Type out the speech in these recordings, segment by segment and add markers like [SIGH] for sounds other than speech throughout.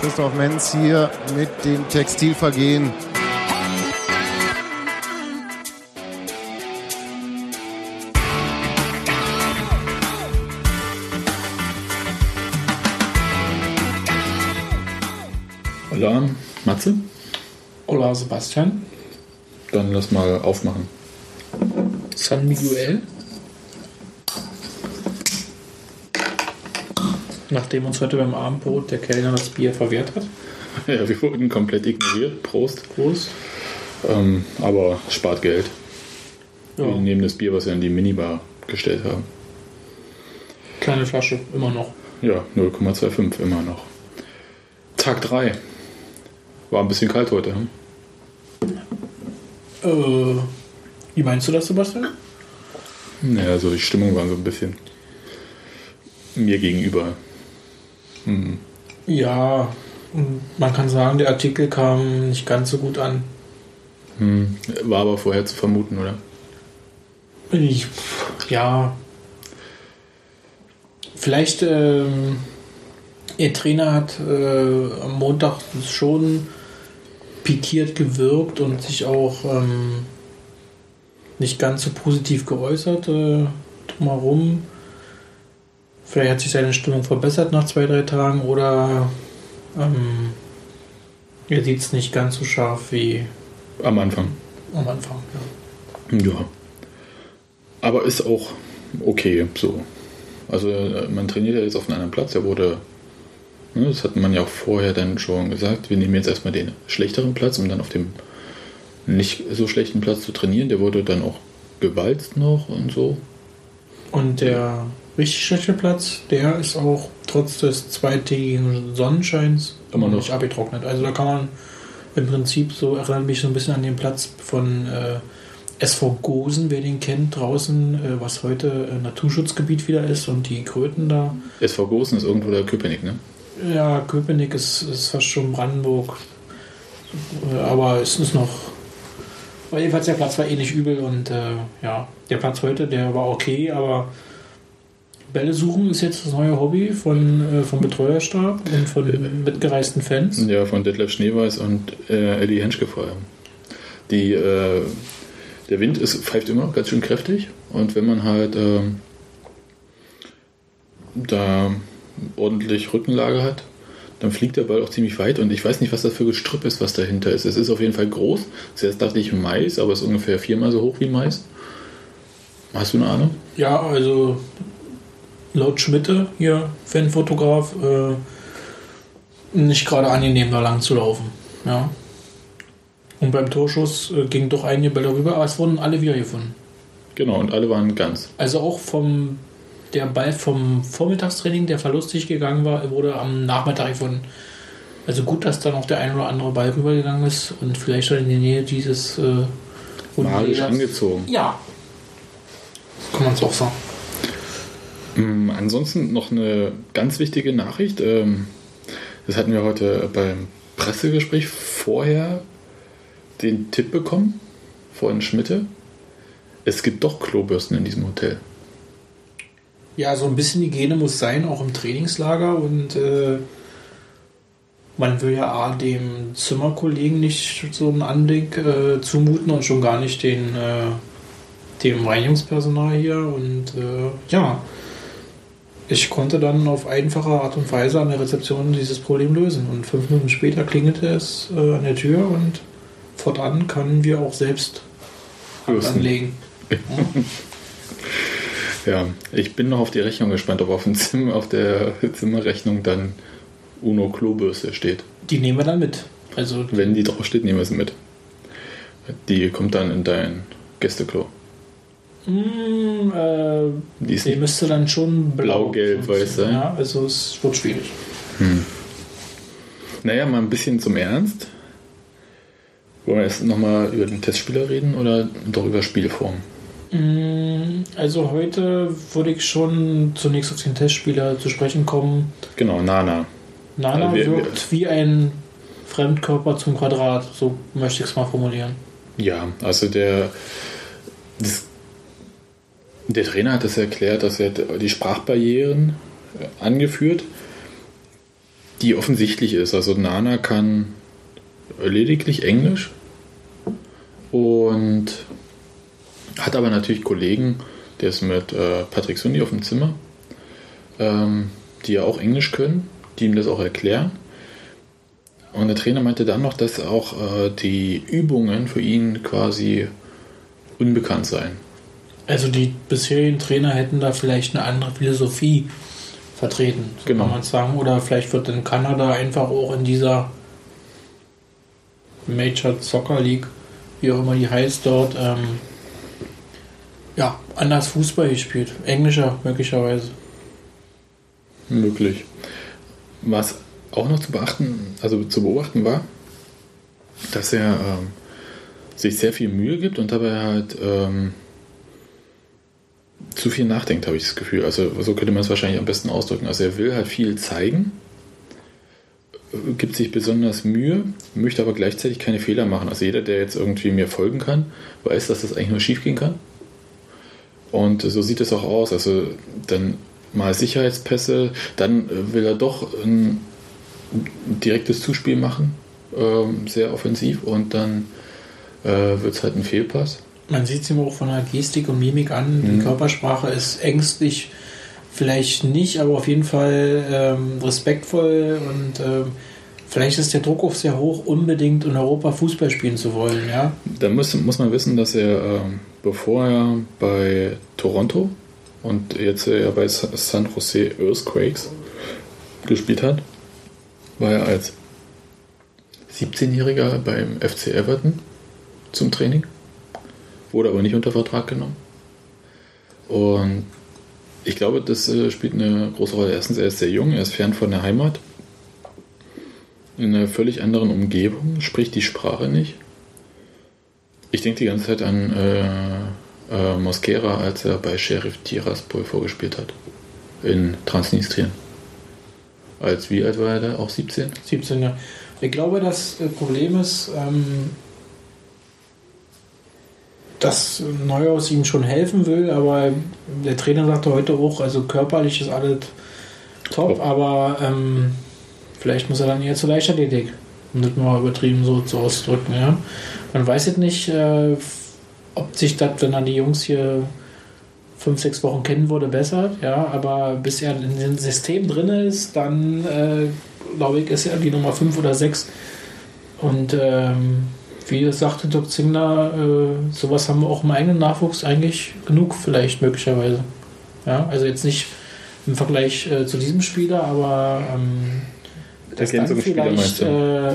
Christoph Menz hier mit dem Textilvergehen. Hola, Matze? Hola Sebastian. Dann lass mal aufmachen. San Miguel. Nachdem uns heute beim Abendbrot der Kellner das Bier verwehrt hat. [LAUGHS] Ja, wir wurden komplett ignoriert. Prost. Prost. Ähm, aber spart Geld. Ja, Wir nehmen das Bier, was wir in die Minibar gestellt haben. kleine Flasche, immer noch. Ja, 0,25 immer noch. Tag 3. War ein bisschen kalt heute. Hm? Äh, wie meinst du das, Sebastian? Naja, so die Stimmung war so ein bisschen mir gegenüber. Hm. Ja, man kann sagen, der Artikel kam nicht ganz so gut an. Hm. War aber vorher zu vermuten, oder? Ich, ja. Vielleicht, ähm, ihr Trainer hat äh, am Montag schon pikiert gewirkt und sich auch ähm, nicht ganz so positiv geäußert äh, drumherum. Vielleicht hat sich seine Stimmung verbessert nach zwei, drei Tagen oder ähm, er sieht es nicht ganz so scharf wie Am Anfang. am Anfang. Ja. Ja. Aber ist auch okay so. Also äh, man trainiert ja jetzt auf einem anderen Platz. Er wurde, ne, das hat man ja auch vorher dann schon gesagt, wir nehmen jetzt erstmal den schlechteren Platz, um dann auf dem nicht so schlechten Platz zu trainieren. Der wurde dann auch gewalzt noch und so. Und der richtig schlechte Platz, der ist auch trotz des zweitägigen Sonnenscheins Immer noch. nicht abgetrocknet. Also da kann man im Prinzip so, erinnert mich so ein bisschen an den Platz von äh, SV Gosen, wer den kennt, draußen, äh, was heute äh, Naturschutzgebiet wieder ist und die Kröten da. SV Gosen ist irgendwo der Köpenick, ne? Ja, Köpenick ist, ist fast schon Brandenburg. Äh, Aber es ist noch. Aber jedenfalls der Platz war eh nicht übel und äh, ja, der Platz heute, der war okay, aber Bälle suchen ist jetzt das neue Hobby von, äh, vom Betreuerstab und von mitgereisten Fans. Ja, von Detlef Schneeweiß und äh, Eddie Henschke vorher. Die, äh, der Wind ist, pfeift immer ganz schön kräftig und wenn man halt ähm, da ordentlich Rückenlage hat, dann fliegt der Ball auch ziemlich weit und ich weiß nicht, was das für Gestrüpp ist, was dahinter ist. Es ist auf jeden Fall groß. Zuerst dachte ich Mais, aber es ist ungefähr viermal so hoch wie Mais. Hast du eine Ahnung? Ja, also laut Schmitte, hier, Fanfotograf, äh, nicht gerade angenehm, da lang zu laufen. Ja. Und beim Torschuss äh, gingen doch einige Bälle rüber, aber es wurden alle wiedergefunden. Genau, und alle waren ganz. Also auch vom der Ball vom Vormittagstraining, der verlustig gegangen war, wurde am Nachmittag gefunden. Also gut, dass dann auch der ein oder andere Ball rübergegangen ist und vielleicht schon in der Nähe dieses äh, Magisch angezogen. Ja. Kann man es auch sagen. Ähm, ansonsten noch eine ganz wichtige Nachricht. Ähm, das hatten wir heute beim Pressegespräch vorher den Tipp bekommen von Schmitte. Es gibt doch Klobürsten in diesem Hotel. Ja, so ein bisschen Hygiene muss sein, auch im Trainingslager und äh, man will ja A, dem Zimmerkollegen nicht so einen Anblick äh, zumuten und schon gar nicht den, äh, dem Reinigungspersonal hier und äh, ja, ich konnte dann auf einfache Art und Weise an der Rezeption dieses Problem lösen und fünf Minuten später klingelte es äh, an der Tür und fortan können wir auch selbst Hand anlegen. [LAUGHS] Ja, ich bin noch auf die Rechnung gespannt, ob auf, dem Zimmer, auf der Zimmerrechnung dann Uno Klobürste steht. Die nehmen wir dann mit. Also Wenn die drauf steht, nehmen wir sie mit. Die kommt dann in dein Gästeklo. Mm, äh, Die ist die nicht müsste dann schon blau, Blau-gelb, weiß sein. Ja, also es wird schwierig. Naja, mal ein bisschen zum Ernst. Wollen wir erst nochmal über den Testspieler reden oder doch über Spielform? Mm, Also heute würde ich schon zunächst auf den Testspieler zu sprechen kommen. Genau, Nana. Nana Also wir- wirkt wie ein Fremdkörper zum Quadrat, so möchte ich es mal formulieren. Ja, also der. Das, Der Trainer hat es erklärt, dass er die Sprachbarrieren äh, angeführt, die offensichtlich ist. Also Nana kann lediglich Englisch und hat aber natürlich Kollegen, der ist mit äh, Patrick Sundi auf dem Zimmer, ähm, die ja auch Englisch können, die ihm das auch erklären. Und der Trainer meinte dann noch, dass auch äh, die Übungen für ihn quasi unbekannt seien. Also die bisherigen Trainer hätten da vielleicht eine andere Philosophie vertreten, so Genau. kann man sagen. Oder vielleicht wird in Kanada einfach auch in dieser Major Soccer League, wie auch immer die heißt dort, ähm, ja, anders Fußball gespielt. Englischer möglicherweise. Möglich. Was auch noch zu beachten, also zu beobachten war, dass er ähm, sich sehr viel Mühe gibt und dabei halt ähm, zu viel nachdenkt, habe ich das Gefühl. Also so könnte man es wahrscheinlich am besten ausdrücken. Also er will halt viel zeigen, gibt sich besonders Mühe, möchte aber gleichzeitig keine Fehler machen. Also jeder, der jetzt irgendwie mir folgen kann, weiß, dass das eigentlich nur schief gehen kann. Und so sieht es auch aus. Also dann mal Sicherheitspässe, dann will er doch ein direktes Zuspiel machen, ähm, sehr offensiv, und dann äh, wird es halt ein Fehlpass. Man sieht es ihm auch von der Gestik und Mimik an. Die Körpersprache ist ängstlich, vielleicht nicht, aber auf jeden Fall ähm, respektvoll und ähm, vielleicht ist der Druck auch sehr hoch, unbedingt in Europa Fußball spielen zu wollen. Ja, Da muss, muss man wissen, dass er, ähm, bevor er bei Toronto und jetzt er bei Sa- San Jose Earthquakes gespielt hat, war er als 17-Jähriger beim FC Everton zum Training, wurde aber nicht unter Vertrag genommen. Und ich glaube, das äh, spielt eine große Rolle. Erstens, er ist sehr jung, er ist fern von der Heimat, in einer völlig anderen Umgebung, spricht die Sprache nicht. Ich denke die ganze Zeit an äh, äh, Mosquera, als er bei Sheriff Tiraspol vorgespielt hat. In Transnistrien. Als wie alt war er da? Auch 17? 17 Jahre. Ich glaube, das äh, Problem ist, ähm, dass Neuhaus ihm schon helfen will, aber der Trainer sagte heute auch, also körperlich ist alles top, Top. aber ähm, vielleicht muss er dann eher zur Leichtathletik, um das mal übertrieben so zu ausdrücken. Ja? Man weiß jetzt nicht, äh, ob sich das, wenn er die Jungs hier fünf, sechs Wochen kennen würde, bessert, ja, aber bis er in dem System drin ist, dann äh, glaube ich, ist er die Nummer 5 oder 6. Und ähm, wie sagte Dirk Zingler, äh, sowas haben wir auch im eigenen Nachwuchs eigentlich genug, vielleicht möglicherweise. Ja, also jetzt nicht im Vergleich äh, zu diesem Spieler, aber ähm, dass dann vielleicht äh,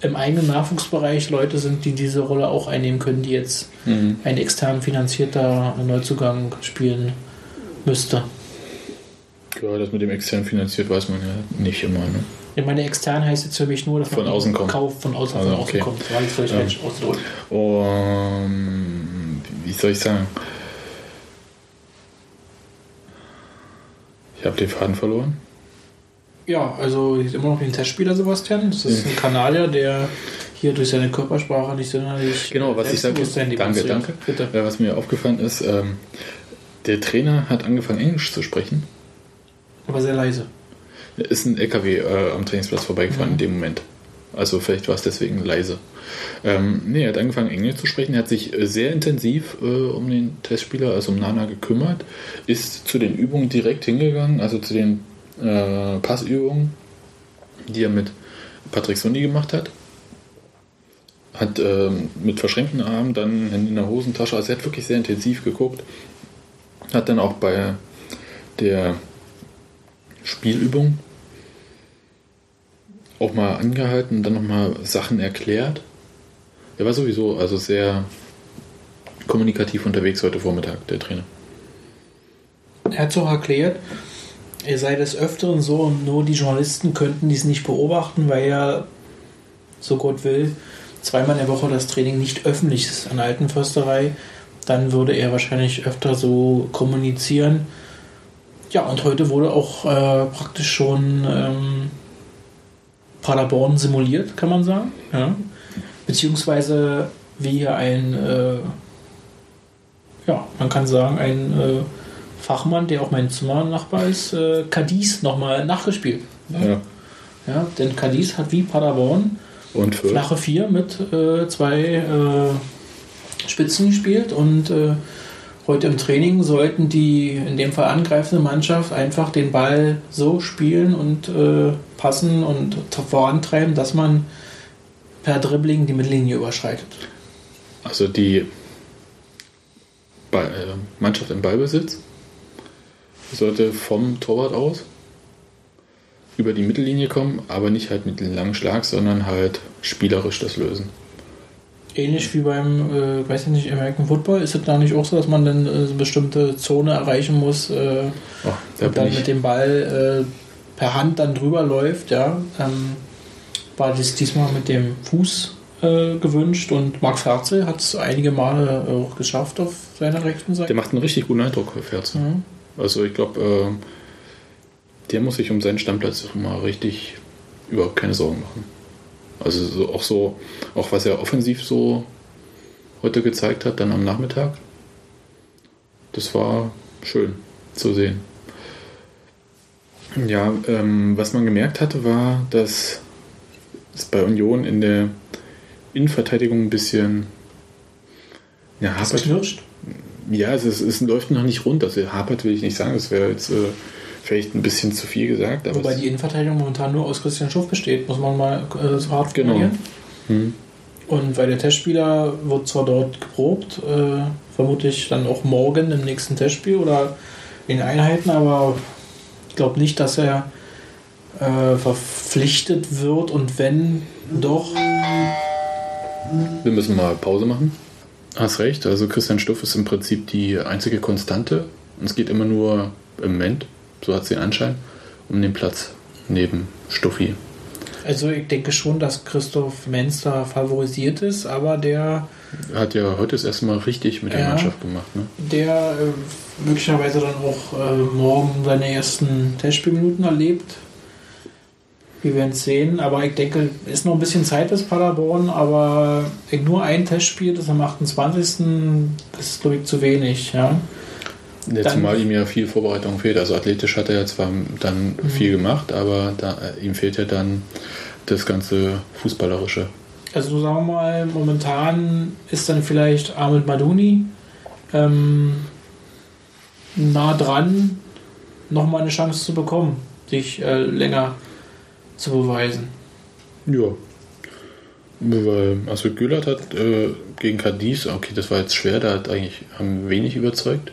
im eigenen Nachwuchsbereich Leute sind, die diese Rolle auch einnehmen können, die jetzt Mhm. ein extern finanzierter Neuzugang spielen müsste. Ja, das mit dem extern finanziert weiß man ja nicht immer. Ne? Ich meine, extern heißt jetzt für mich nur, dass Von man außen kommt. Kauf von außen, Also, von außen okay. kommt. Das war jetzt vielleicht Ja. falsch ausgedrückt. Und wie soll ich sagen? Ich habe den Faden verloren. Ja, also immer noch den Testspieler Sebastian. Das ist ein Kanadier, der hier durch seine Körpersprache nicht sonderlich Genau, was ich sage, danke, danke. Bitte. Was mir aufgefallen ist, ähm, der Trainer hat angefangen Englisch zu sprechen. Aber sehr leise. Ist ein LKW äh, am Trainingsplatz vorbeigefahren in dem Moment. Also vielleicht war es deswegen leise. Ähm, nee, er hat angefangen Englisch zu sprechen. Er hat sich äh, sehr intensiv äh, um den Testspieler, also um Nana, gekümmert. Ist zu den Übungen direkt hingegangen, also zu den äh, Passübungen, die er mit Patrick Sundi gemacht hat. Hat ähm, mit verschränkten Armen dann in der Hosentasche, also er hat wirklich sehr intensiv geguckt. Hat dann auch bei der Spielübung auch mal angehalten, dann nochmal Sachen erklärt. Er war sowieso also sehr kommunikativ unterwegs heute Vormittag, der Trainer. Er hat es auch erklärt, er sei des Öfteren so und nur die Journalisten könnten dies nicht beobachten, weil er, so Gott will, zweimal in der Woche das Training nicht öffentlich ist an der alten Försterei. Dann würde er wahrscheinlich öfter so kommunizieren. Ja, und heute wurde auch äh, praktisch schon ähm, Paderborn simuliert, kann man sagen. Ja. Beziehungsweise wie hier ein äh, ja, man kann sagen, ein äh, Fachmann, der auch mein Zimmernachbar ist, äh, Cadiz nochmal nachgespielt. Ja. Ja, denn Cadiz hat wie Paderborn Und für flache Vier mit äh, zwei äh, Spitzen gespielt und äh, heute im Training sollten die in dem Fall angreifende Mannschaft einfach den Ball so spielen und äh, passen und vorantreiben, dass man per Dribbling die Mittellinie überschreitet. also die äh, Mannschaft im Ballbesitz sollte vom Torwart aus über die Mittellinie kommen, aber nicht halt mit einem langen Schlag, sondern halt spielerisch das lösen. Ähnlich wie beim, äh, weiß ich nicht, American Football, ist es da nicht auch so, dass man dann äh, eine bestimmte Zone erreichen muss, äh, Oh, da und dann ich mit dem Ball äh, per Hand dann drüber läuft, ja. Ähm, war das diesmal mit dem Fuß äh, gewünscht und Marc Ferzel hat es einige Male auch geschafft auf seiner rechten Der Seite. macht einen richtig guten Eindruck, Ferze. Mhm. Also ich glaube, äh, der muss sich um seinen Stammplatz mal richtig überhaupt keine Sorgen machen. Also so, auch so, auch was er offensiv so heute gezeigt hat, dann am Nachmittag, das war schön zu sehen. Ja, ähm, was man gemerkt hatte, war, dass es bei Union in der Innenverteidigung ein bisschen ja, hapert. knirscht? Ja, es, ist, es läuft noch nicht rund. Also hapert will ich nicht sagen. Das wäre jetzt äh, vielleicht ein bisschen zu viel gesagt. Aber Wobei die Innenverteidigung momentan nur aus Christian Schuff besteht, muss man mal äh, so hart Genau. formulieren. Hm. Und weil der Testspieler wird zwar dort geprobt, äh, vermutlich dann auch morgen im nächsten Testspiel oder in Einheiten, aber ich glaube nicht, dass er äh, verpflichtet wird und wenn doch, wir müssen mal Pause machen. Hast recht. Also Christian Stuff ist im Prinzip die einzige Konstante. Und es geht immer nur im Moment, so hat es den Anschein, um den Platz neben Stuffi. also ich denke schon, dass Christoph Menz da favorisiert ist, aber der, Er hat ja heute das erste Mal richtig mit der Ja. Mannschaft gemacht. Ne? der äh, möglicherweise dann auch äh, morgen seine ersten Testspielminuten erlebt. Wir werden es sehen, aber ich denke, ist noch ein bisschen Zeit bis Paderborn, aber nur ein Testspiel, das am 28. Das ist, glaube ich, zu wenig. Ja? Jetzt Dann- mal ihm ja viel Vorbereitung fehlt. Also athletisch hat er ja zwar dann viel gemacht, aber da, äh, ihm fehlt ja dann das ganze Fußballerische. Also sagen wir mal, momentan ist dann vielleicht Ahmed Maduni ähm, nah dran, nochmal eine Chance zu bekommen, sich äh, länger zu beweisen. Ja. Weil, also Gülert hat äh, gegen Cadiz, okay, das war jetzt schwer, da hat eigentlich haben wenig überzeugt.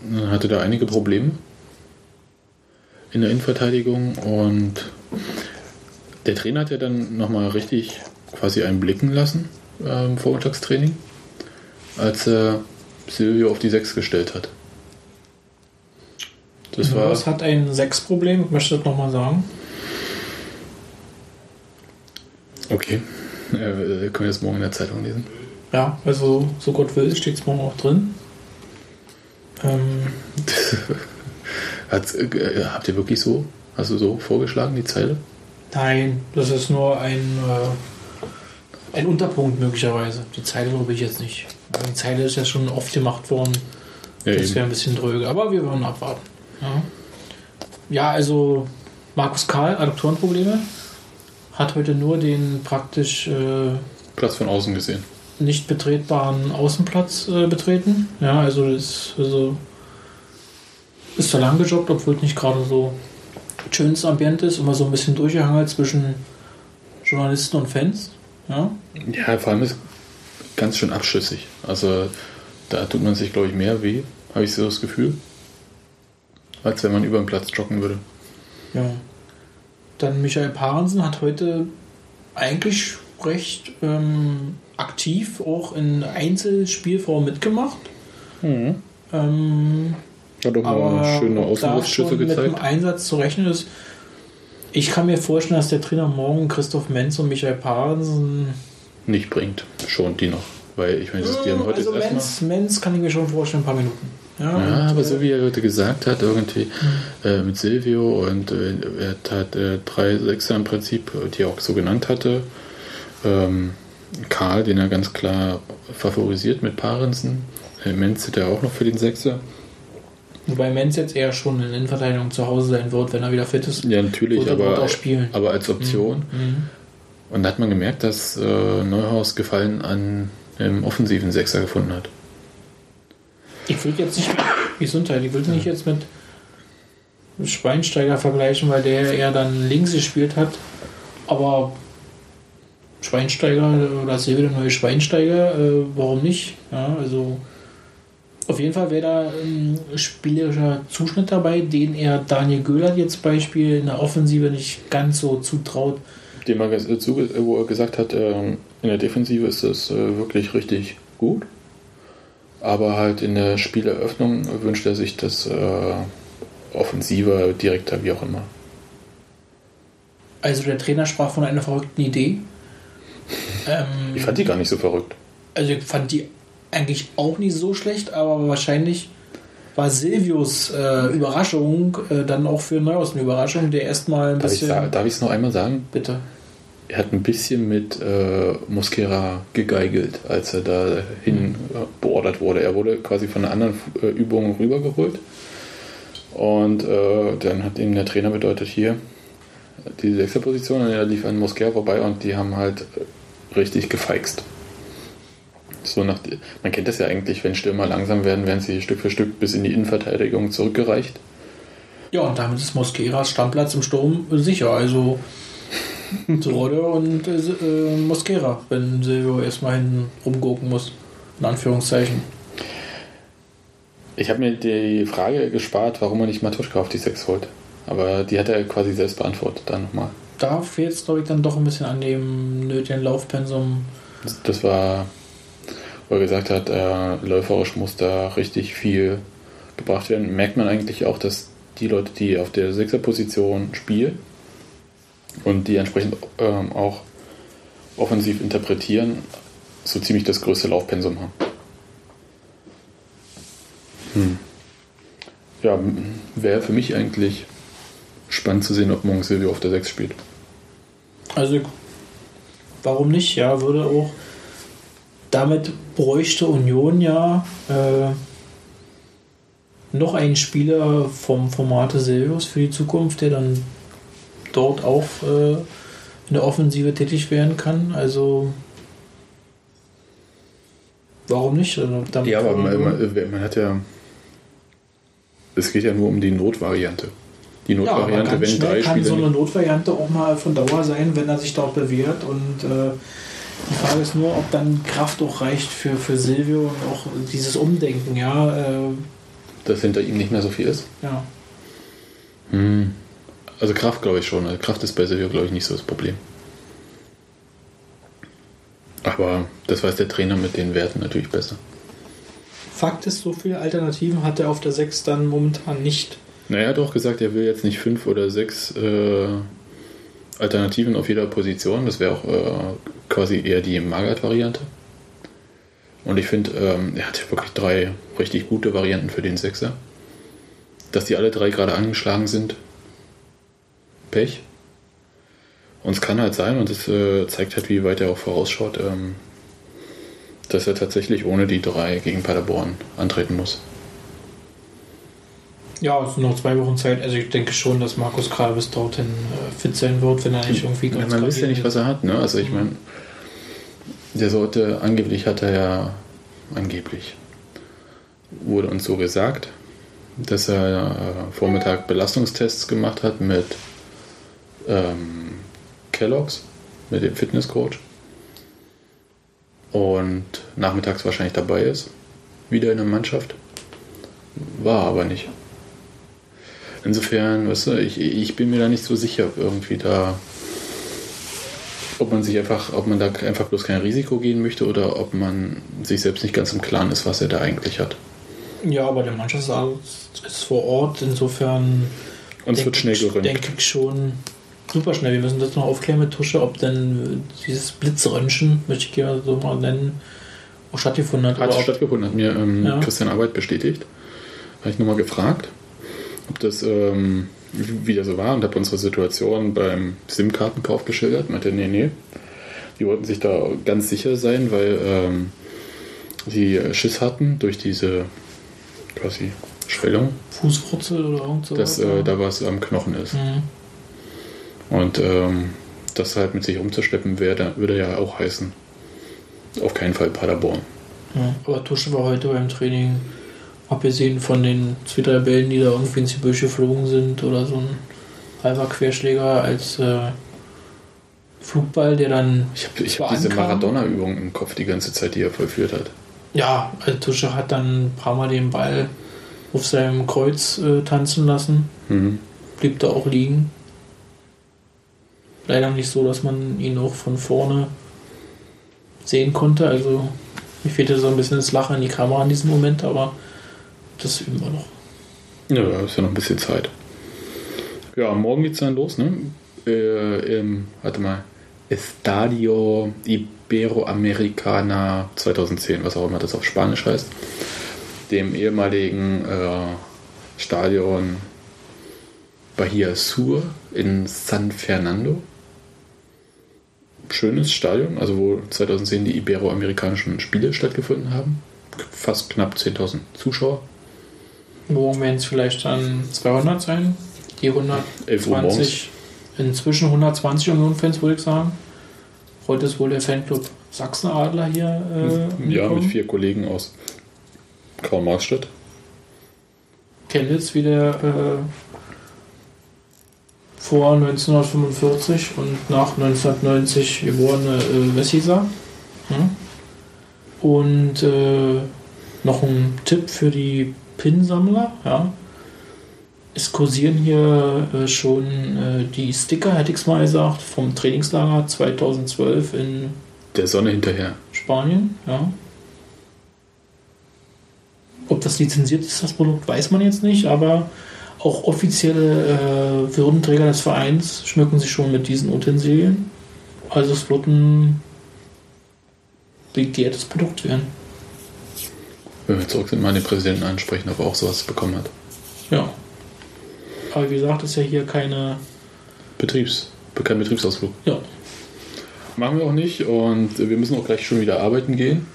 Dann hatte da einige Probleme in der Innenverteidigung und der Trainer hat ja dann nochmal richtig quasi einen blicken lassen äh, im Vormittagstraining, als er Silvio auf die 6 gestellt hat. Das war Mörs hat ein Sechsproblem, ich möchte das nochmal sagen. okay. [LAUGHS] Äh, können wir das morgen in der Zeitung lesen. Ja, also so Gott will, steht es morgen auch drin. Ähm, [LAUGHS] Hat, äh, habt ihr wirklich so, hast du so vorgeschlagen, die Zeile? Nein, das ist nur ein, äh, ein Unterpunkt möglicherweise. Die Zeile glaube ich jetzt nicht. Die Zeile ist ja schon oft gemacht worden. Ja, Das wäre ein bisschen dröge, aber wir wollen abwarten. Ja, ja also Markus Karl, Adoptorenprobleme, hat heute nur den praktisch äh, Platz von außen gesehen. nicht betretbaren Außenplatz äh, betreten. Ja, also das also ist zwar lang gejoggt, obwohl es nicht gerade so schönes Ambiente ist, immer so ein bisschen durchgehangelt zwischen Journalisten und Fans. Ja, Ja, vor allem ist ganz schön abschüssig. Also da tut man sich, glaube ich, mehr weh, habe ich so das Gefühl, als wenn man über den Platz joggen würde. ja. Dann Michael Parensen hat heute eigentlich recht ähm, aktiv auch in Einzelspielform mitgemacht. Ähm, Hat auch aber mal schöne Außenluftschüsse schon mit dem gezeigt. Einsatz zu rechnen ist. Ich kann mir vorstellen, dass der Trainer morgen Christoph Menz und Michael Parensen. Nicht bringt. Schont die noch. Weil ich meine, die haben heute also das erste Mal. Menz, Menz kann ich mir schon vorstellen, ein paar Minuten. Ja, Ja, aber äh, so wie er heute gesagt hat, irgendwie äh, mit Silvio und äh, er hat äh, drei Sechser im Prinzip, äh, die er auch so genannt hatte. Ähm, Karl, den er ganz klar favorisiert mit Parensen. Äh, Menz sieht er auch noch für den Sechser. Wobei Menz jetzt eher schon in Innenverteidigung zu Hause sein wird, wenn er wieder fit ist. Ja, natürlich, er aber, auch spielen. aber als Option. Mhm. Und da hat man gemerkt, dass äh, Neuhaus Gefallen an dem offensiven Sechser gefunden hat. Ich würde jetzt nicht mit Gesundheit, ich würde nicht jetzt mit Schweinsteiger vergleichen, weil der eher dann links gespielt hat. Aber Schweinsteiger oder Silvio der neue Schweinsteiger, äh, warum nicht? Ja, also auf jeden Fall wäre da ein spielerischer Zuschnitt dabei, den er Daniel Göhlert jetzt Beispiel in der Offensive nicht ganz so zutraut. Dem er ges- äh, äh, wo er gesagt hat, ähm, in der Defensive ist es äh, wirklich richtig gut. Aber halt in der Spieleröffnung wünscht er sich das offensiver, direkter, wie auch immer. Also der Trainer sprach von einer verrückten Idee. Ähm, Ich fand die gar nicht so verrückt. Also ich fand die eigentlich auch nicht so schlecht, aber wahrscheinlich war Silvius äh, Überraschung äh, dann auch für Neuhaus eine Überraschung, der erstmal ein Darf ich bisschen. es noch einmal sagen? Bitte. Er hat ein bisschen mit äh, Mosquera gegeigelt, als er da hin äh, beordert wurde. Er wurde quasi von einer anderen äh, Übung rübergeholt. Und äh, dann hat ihm der Trainer bedeutet, hier, die Sechserposition, und er lief an Mosquera vorbei und die haben halt äh, richtig gefeixt. So nach, man kennt das ja eigentlich, wenn Stürmer langsam werden, werden sie Stück für Stück bis in die Innenverteidigung zurückgereicht. Ja, und damit ist Mosqueras Stammplatz im Sturm sicher. Also Terodde und äh, äh, Mosquera, wenn Silvio erstmal hinten rumgucken muss. In Anführungszeichen. Ich habe mir die Frage gespart, warum er nicht Matuschka auf die 6 holt. Aber die hat er quasi selbst beantwortet, dann nochmal. Da fehlt es, glaube ich, dann doch ein bisschen an dem nötigen Laufpensum. Das, das war, wo gesagt hat, äh, läuferisch muss da richtig viel gebracht werden. Merkt man eigentlich auch, dass die Leute, die auf der 6er Position spielen und die entsprechend ähm, auch offensiv interpretieren, so ziemlich das größte Laufpensum haben. Hm. Ja, wäre für mich eigentlich spannend zu sehen, ob morgen Silvio auf der 6 spielt. Also, warum nicht? Ja, würde auch. Damit bräuchte Union ja äh, noch einen Spieler vom Formate Silvius für die Zukunft, der dann dort auch äh, in der Offensive tätig werden kann. Also, warum nicht? Also, damit Ja, aber kann man, man- man, hat ja. Es geht ja nur um die Notvariante. Die Ja, Notvariante, ganz wenn drei kann Spieler. so eine Notvariante auch mal von Dauer sein, wenn er sich dort bewährt. Und äh, die Frage ist nur, ob dann Kraft auch reicht für, für Silvio und auch dieses Umdenken, ja. Äh, dass hinter ihm nicht mehr so viel ist. ja. Hm. Also Kraft glaube ich schon. Also Kraft ist bei Silvio, glaube ich, nicht so das Problem. Aber das weiß der Trainer mit den Werten natürlich besser. Fakt ist, so viele Alternativen hat er auf der 6 dann momentan nicht. Na, er hat auch gesagt, er will jetzt nicht fünf oder sechs äh, Alternativen auf jeder Position. Das wäre auch äh, quasi eher die Magath-Variante. Und ich finde, ähm, er hat wirklich drei richtig gute Varianten für den Sechser. Dass die alle drei gerade angeschlagen sind, Pech. Und es kann halt sein, und es äh, zeigt halt, wie weit er auch vorausschaut, ähm, dass er tatsächlich ohne die drei gegen Paderborn antreten muss. Ja, es sind noch zwei Wochen Zeit. Also ich denke schon, dass Markus Kral bis dorthin äh, fit sein wird, wenn er nicht irgendwie Ja, ganz man weiß ja nicht, was er hat, ne? Also ich meine, der sollte, angeblich hat er ja, angeblich, wurde uns so gesagt, dass er äh, Vormittag Belastungstests gemacht hat mit ähm, Kellogg's, mit dem Fitnesscoach. Und nachmittags wahrscheinlich dabei ist, wieder in der Mannschaft. War aber nicht. Insofern, weißt du, ich, ich bin mir da nicht so sicher, ob irgendwie da, ob man sich einfach, ob man da einfach bloß kein Risiko gehen möchte oder ob man sich selbst nicht ganz im Klaren ist, was er da eigentlich hat. Ja, aber der Mannschaftsarzt ist vor Ort, insofern. Und es wird schnell ich- geröntgt. Denke ich schon super schnell. Wir müssen das noch aufklären mit Tusche, ob denn dieses Blitzröntgen, möchte ich gerne so mal nennen, auch stattgefunden hat. Hat stattgefunden, hat mir ähm, Ja. Christian Arbeit bestätigt. Habe ich nochmal gefragt, das ähm, wie das so war und habe unsere Situation beim SIM-Kartenkauf geschildert. Meinte, nee, nee. Die wollten sich da ganz sicher sein, weil ähm, die Schiss hatten durch diese quasi Schwellung, Fußwurzel oder irgend so. dass äh, da was am Knochen ist. Mhm. Und ähm, das halt mit sich umzuschleppen, wäre, würde ja auch heißen, auf keinen Fall Paderborn. Ja, aber Tusche war heute beim Training, abgesehen von den zwei, drei Bällen, die da irgendwie ins Gebüsch geflogen sind oder so ein halber Querschläger als äh, Flugball, der dann. Ich habe ich hab diese. Maradona-Übung im Kopf die ganze Zeit, die er vollführt hat. Ja, also Tusche hat dann ein paar Mal den Ball auf seinem Kreuz äh, tanzen lassen, Mhm. blieb da auch liegen. Leider nicht so, dass man ihn auch von vorne sehen konnte. Also mir fehlte so ein bisschen das Lachen in die Kamera in diesem Moment, aber das üben wir noch. Ja, da ist ja noch ein bisschen Zeit. Ja, morgen geht's dann los, ne? Äh, im, warte mal, Estadio Iberoamericana 2010, was auch immer das auf Spanisch heißt. Dem ehemaligen äh, Stadion Bahia Sur in San Fernando. Schönes Stadion, also wo 2010 die Iberoamerikanischen Spiele stattgefunden haben. Fast knapp 10.000 Zuschauer. Morgen werden es vielleicht dann 200 sein. Die 11 Uhr 120, inzwischen 120 Union-Fans, würde ich sagen. Heute ist wohl der Fanclub Sachsen-Adler hier. Äh, Ja, mit vier Kollegen aus Karl-Marx-Stadt. Chemnitz wieder äh, vor 1945 und nach 1990 geborene äh, Wessiser. Hm? Und äh, noch ein Tipp für die Pin-Sammler. Ja. Es kursieren hier äh, schon äh, die Sticker, hätte ich es mal gesagt, vom Trainingslager 2012 in Der Sonne hinterher. Spanien, ja. Ob das lizenziert ist, das Produkt, weiß man jetzt nicht, aber auch offizielle äh, Würdenträger des Vereins schmücken sich schon mit diesen Utensilien. Also es wird ein begehrtes Produkt werden. Wenn wir zurück sind, mal den Präsidenten ansprechen, ob er auch sowas bekommen hat. Ja. Aber wie gesagt, ist ja hier keine. Betriebs, kein Betriebsausflug. Ja. Machen wir auch nicht und wir müssen auch gleich schon wieder arbeiten gehen.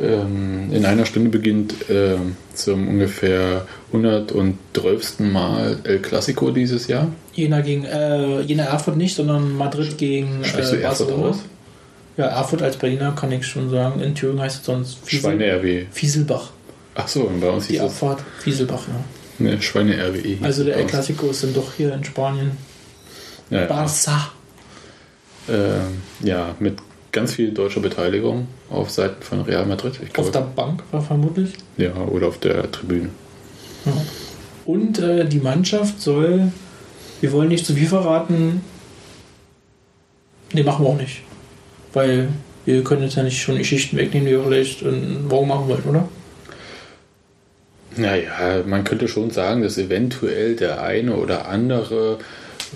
Ähm, in einer Stunde beginnt ähm, zum ungefähr 112. Mal El Clasico dieses Jahr. Jena gegen. Äh, Jena Erfurt nicht, sondern Madrid gegen Sprichst du äh, Erfurt Barcelona. aus? Ja, Erfurt als Berliner kann ich schon sagen. In Thüringen heißt es sonst Schweine-RW. Fieselbach. Achso, und bei uns Die hieß es Abfahrt Fieselbach, ja. ne, Schweine-RWE. Also der bei El uns. Clasico ist dann doch hier in Spanien. Ja, ja. Barça. Ähm, ja, mit ganz viel deutscher Beteiligung auf Seiten von Real Madrid. Ich Auf der Bank war vermutlich. ja, oder auf der Tribüne. Und äh, die Mannschaft soll, wir wollen nicht zu viel verraten. Ne, machen wir auch nicht. Weil wir können jetzt ja nicht schon Geschichten wegnehmen, die wir vielleicht in morgen machen wollen, oder? Naja, man könnte schon sagen, dass eventuell der eine oder andere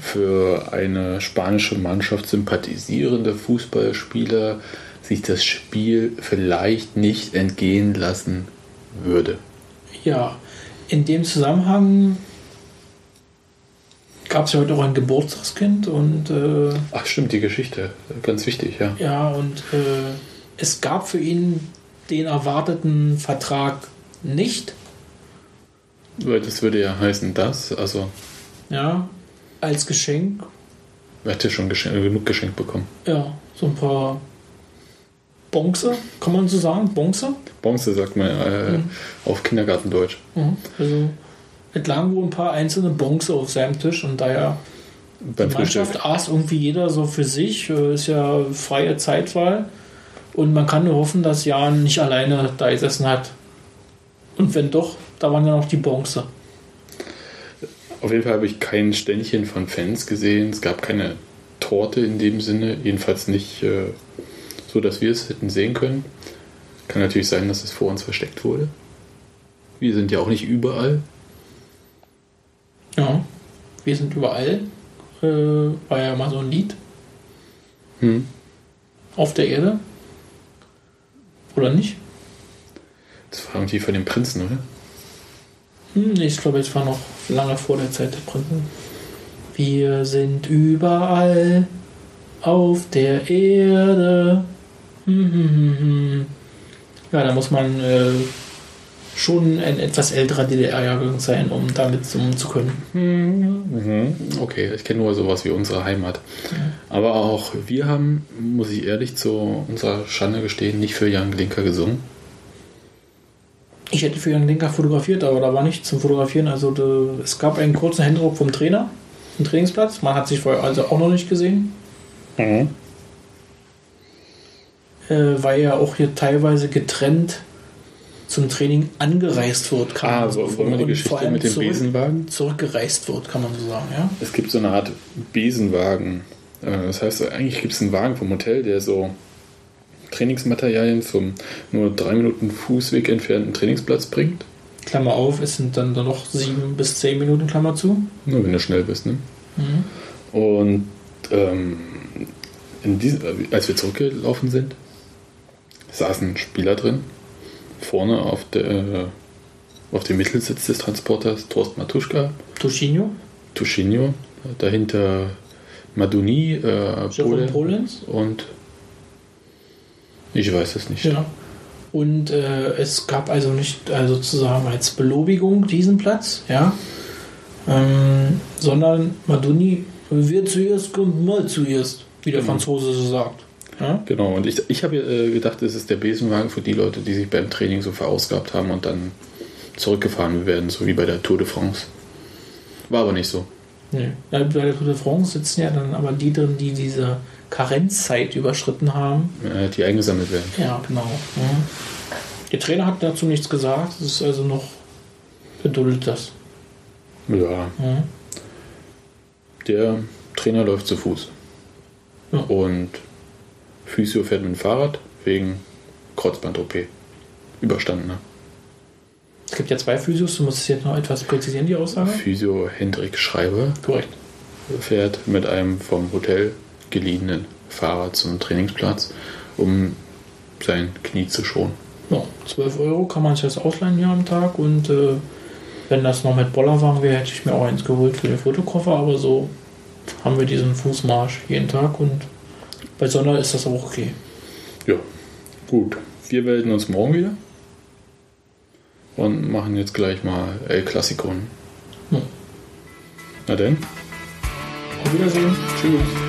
für eine spanische Mannschaft sympathisierende Fußballspieler sich das Spiel vielleicht nicht entgehen lassen würde. Ja, in dem Zusammenhang gab es ja heute auch ein Geburtstagskind und äh, Ach stimmt, die Geschichte. Ganz wichtig, ja. Ja, und äh, es gab für ihn den erwarteten Vertrag nicht. Weil das würde ja heißen, dass, also Ja, als Geschenk. er hätte schon geschenk, genug geschenkt bekommen. Ja, so ein paar Bonze, kann man so sagen? Bonze? Bonze sagt man äh, auf Kindergartendeutsch. Mhm. Also es lagen wohl ein paar einzelne Bonze auf seinem Tisch und daher Beim die Mannschaft aß irgendwie jeder so für sich. äh, Ist ja freie Zeitwahl. Und man kann nur hoffen, dass Jan nicht alleine da gesessen hat. Und wenn doch, da waren ja noch die Bonze. Auf jeden Fall habe ich kein Ständchen von Fans gesehen. Es gab keine Torte in dem Sinne, jedenfalls nicht äh, so, dass wir es hätten sehen können. Kann natürlich sein, dass es vor uns versteckt wurde. Wir sind ja auch nicht überall. Ja, wir sind überall. Äh, war ja mal so ein Lied. Hm. Auf der Erde. Oder nicht? Das war irgendwie von den Prinzen, oder? Hm, nee, ich glaube, es war noch lange vor der Zeit der Prinzen. Wir sind überall. auf der Erde. Hm, hm, hm, hm. Ja, da muss man äh, schon ein etwas älterer DDR-Jahrgang sein, um damit summen zu können. Mhm. Okay, ich kenne nur sowas wie unsere Heimat. Aber auch wir haben, muss ich ehrlich zu unserer Schande gestehen, nicht für Jan Glinker gesungen. Ich hätte für Jan Linker fotografiert, aber da war nichts zum Fotografieren. Also da, es gab einen kurzen Händedruck vom Trainer im Trainingsplatz. Man hat sich vorher also auch noch nicht gesehen, äh, weil ja auch hier teilweise getrennt zum Training angereist wird, kann Ah, man so wir die Geschichte mit dem zurück- Besenwagen? Zurückgereist wird, kann man so sagen, ja. Es gibt so eine Art Besenwagen. Äh, Das heißt, eigentlich gibt es einen Wagen vom Hotel, der so Trainingsmaterialien zum nur drei Minuten Fußweg entfernten Trainingsplatz bringt. Klammer auf, es sind dann noch sieben bis zehn Minuten, Klammer zu. Nur wenn du schnell bist, ne? Und ähm, in diesem, als wir zurückgelaufen sind, saßen Spieler drin. Vorne auf, der, auf dem Mittelsitz des Transporters Torst Matuschka, Tuschinho, Tuschinho, dahinter Maduni, äh, Jerome Pole Polens. und ich weiß es nicht. Ja. Und äh, es gab also nicht also sozusagen als Belobigung diesen Platz, ja, ähm, sondern Maduni, wer zuerst kommt, mal zuerst, wie der Franzose so sagt. Ja? Genau, und ich, ich habe äh, gedacht, es ist der Besenwagen für die Leute, die sich beim Training so verausgabt haben und dann zurückgefahren werden, so wie bei der Tour de France. War aber nicht so. Nee. Ja, Bei der Tour de France sitzen ja dann aber die drin, die diese Karenzzeit überschritten haben. Äh, die eingesammelt werden. Ja, genau. Mhm. Der Trainer hat dazu nichts gesagt, es ist also noch geduldet das. Ja, Mhm. der Trainer läuft zu Fuß. Ja. Und Physio fährt mit dem Fahrrad wegen Kreuzband-OP. Überstanden. Ne? Es gibt ja zwei Physios, du musst es jetzt noch etwas präzisieren, die Aussage. Physio Hendrik Schreiber Korrekt. fährt mit einem vom Hotel geliehenen Fahrrad zum Trainingsplatz, um sein Knie zu schonen. Ja, 12 Euro kann man sich das ausleihen hier am Tag und äh, wenn das noch mit Bollerwagen wäre, hätte ich mir auch eins geholt für den Fotokoffer, aber so haben wir diesen Fußmarsch jeden Tag und bei Sonne ist das auch okay. Ja, gut. Wir melden uns morgen wieder und machen jetzt gleich mal El Clasico. Ja. Na denn, Auf Wiedersehen. tschüss.